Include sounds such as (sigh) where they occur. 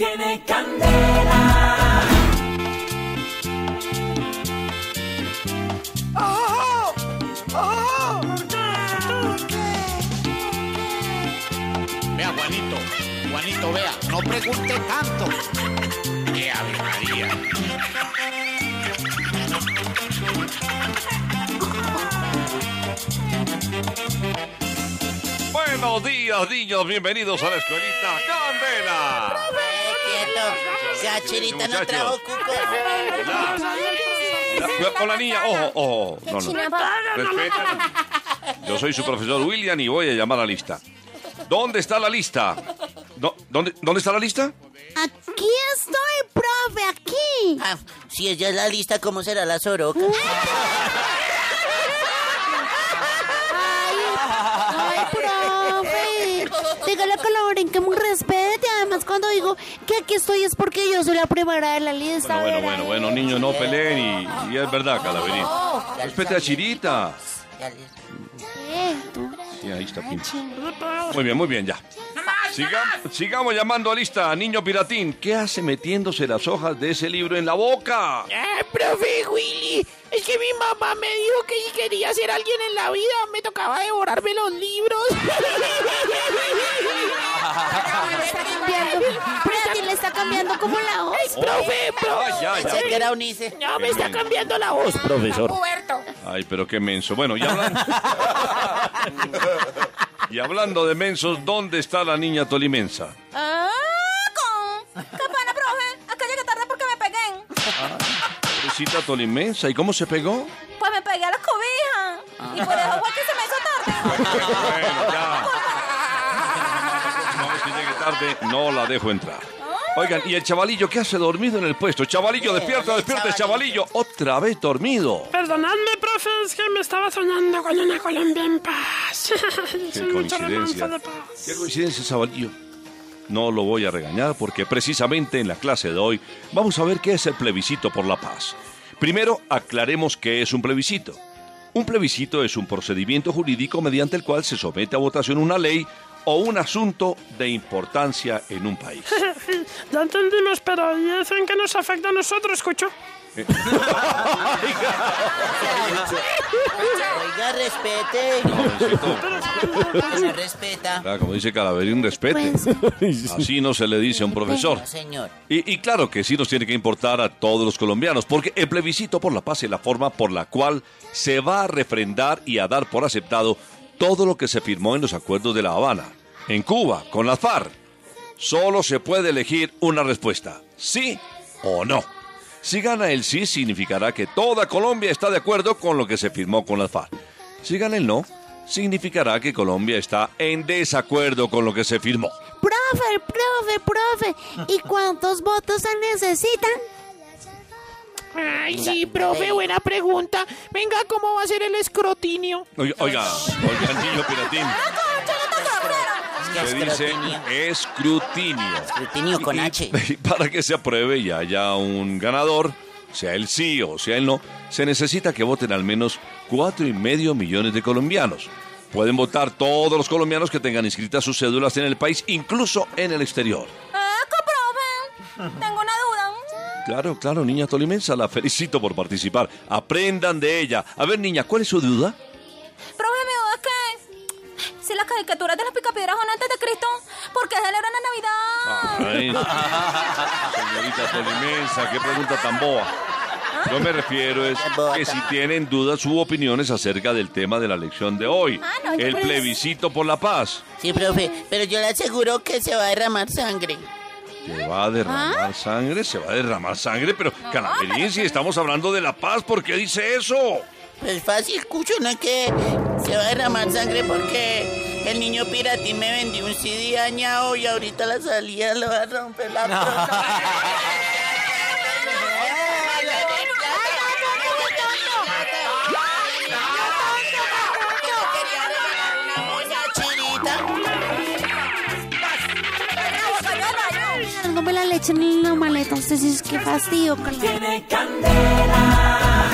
tiene candela. ¡Oh! ¡Oh! Vea, Juanito, Juanito, vea, no pregunte tanto. ¡Qué Ave María! Buenos días, niños. Bienvenidos a la escuelita Candela. Quieto. Ya, Chirita no trajo cuco. Con la niña, ojo, ojo. No, no. Respeten. Yo soy su profesor William y voy a llamar a la lista. ¿Dónde está la lista? ¿Dónde, ¿Dónde está la lista? Aquí estoy, profe, aquí. Ah, si ella es la lista, ¿cómo será la soroca? (laughs) Ay, profe. Dígale a Colaboren que me respete. Cuando digo que aquí estoy es porque yo soy la primera de la lista. Bueno, bueno, bueno, bueno, niños, no peleen y, y es verdad, Calaverín. Respete a Chirita. Sí, ahí está Pinto. Muy bien, muy bien, ya. Sigam- sigamos llamando a lista, niño piratín. ¿Qué hace metiéndose las hojas de ese libro en la boca? ¡Eh, profe Willy! Es que mi mamá me dijo que si quería ser alguien en la vida, me tocaba devorarme los libros. (laughs) Ti le está cambiando como la voz. profe, profe. Ay, ya, Pensé que ya. era Unice. No, me está cambiando la voz, profesor. Ay, pero qué menso. Bueno, y hablando... (laughs) y hablando de mensos, ¿dónde está la niña tolimensa? Ah, con. Qué pena, profe. Que llegué tarde porque me pegué. Pobrecita tolimensa. ¿Y cómo se pegó? Pues me pegué a las cobijas. Y por eso fue que se me hizo tarde. Bueno, ya. No, es que llegue tarde, no la dejo entrar. Oigan, ¿y el chavalillo qué hace dormido en el puesto? Chavalillo, despierta, despierta, chavalillo. Otra vez dormido. Perdonadme, profe, es que me estaba soñando con una Colombia en paz. (laughs) Qué coincidencia. romanza de paz. Qué coincidencia, chavalillo. No lo voy a regañar porque precisamente en la clase de hoy vamos a ver qué es el plebiscito por la paz. Primero, aclaremos qué es un plebiscito. Un plebiscito es un procedimiento jurídico mediante el cual se somete a votación una ley o un asunto de importancia en un país. (laughs) Ya entendimos, pero ¿y eso en qué nos afecta a nosotros, escucho? (laughs) Oiga, respete. No respeta. Ah, Como dice Calaverín, respete. Pues, Así no se le dice a un profesor. Señor. Y, y claro que sí nos tiene que importar a todos los colombianos, porque el plebiscito por la paz es la forma por la cual se va a refrendar y a dar por aceptado todo lo que se firmó en los acuerdos de La Habana. En Cuba, con las FARC, solo se puede elegir una respuesta, sí o no. Si gana el sí, significará que toda Colombia está de acuerdo con lo que se firmó con las FARC. Si gana el no, significará que Colombia está en desacuerdo con lo que se firmó. profe, profe, profe. ¿Y cuántos votos se necesitan? Ay, sí, profe, buena pregunta. Venga, ¿cómo va a ser el escrutinio? Oiga, oiga, oiga, niño piratín. Es Se dice escrutinio. escrutinio. Con H. Y para que se apruebe y haya un ganador, sea el sí o sea el no, se necesita que voten al menos cuatro y medio millones de colombianos. Pueden votar todos los colombianos que tengan inscritas sus cédulas en el país, incluso en el exterior. Ah, qué profe. Tengo una duda. Claro, claro, niña tolimensa, la felicito por participar. Aprendan de ella. A ver, niña, ¿cuál es su duda? Profe, mi duda es que. Si las caricaturas de las picapiedras son antes de Cristo, ¿por qué celebran la Navidad? Ay, (laughs) señorita tolimensa, qué pregunta tan boba. Yo me refiero es que si tienen dudas u opiniones acerca del tema de la lección de hoy, Ah, no, el plebiscito por la paz. Sí, profe, pero yo le aseguro que se va a derramar sangre. ¿Se va a derramar sangre? ¿Se va a derramar sangre? Pero, Calaverín, si estamos hablando de la paz, ¿por qué dice eso? Pues fácil, escucho, no es que se va a derramar sangre porque el niño piratín me vendió un CD dañado y ahorita la salida le va a romper la (laughs) Dándome la leche en la maleta. Entonces, es que fastidio. Tiene candela.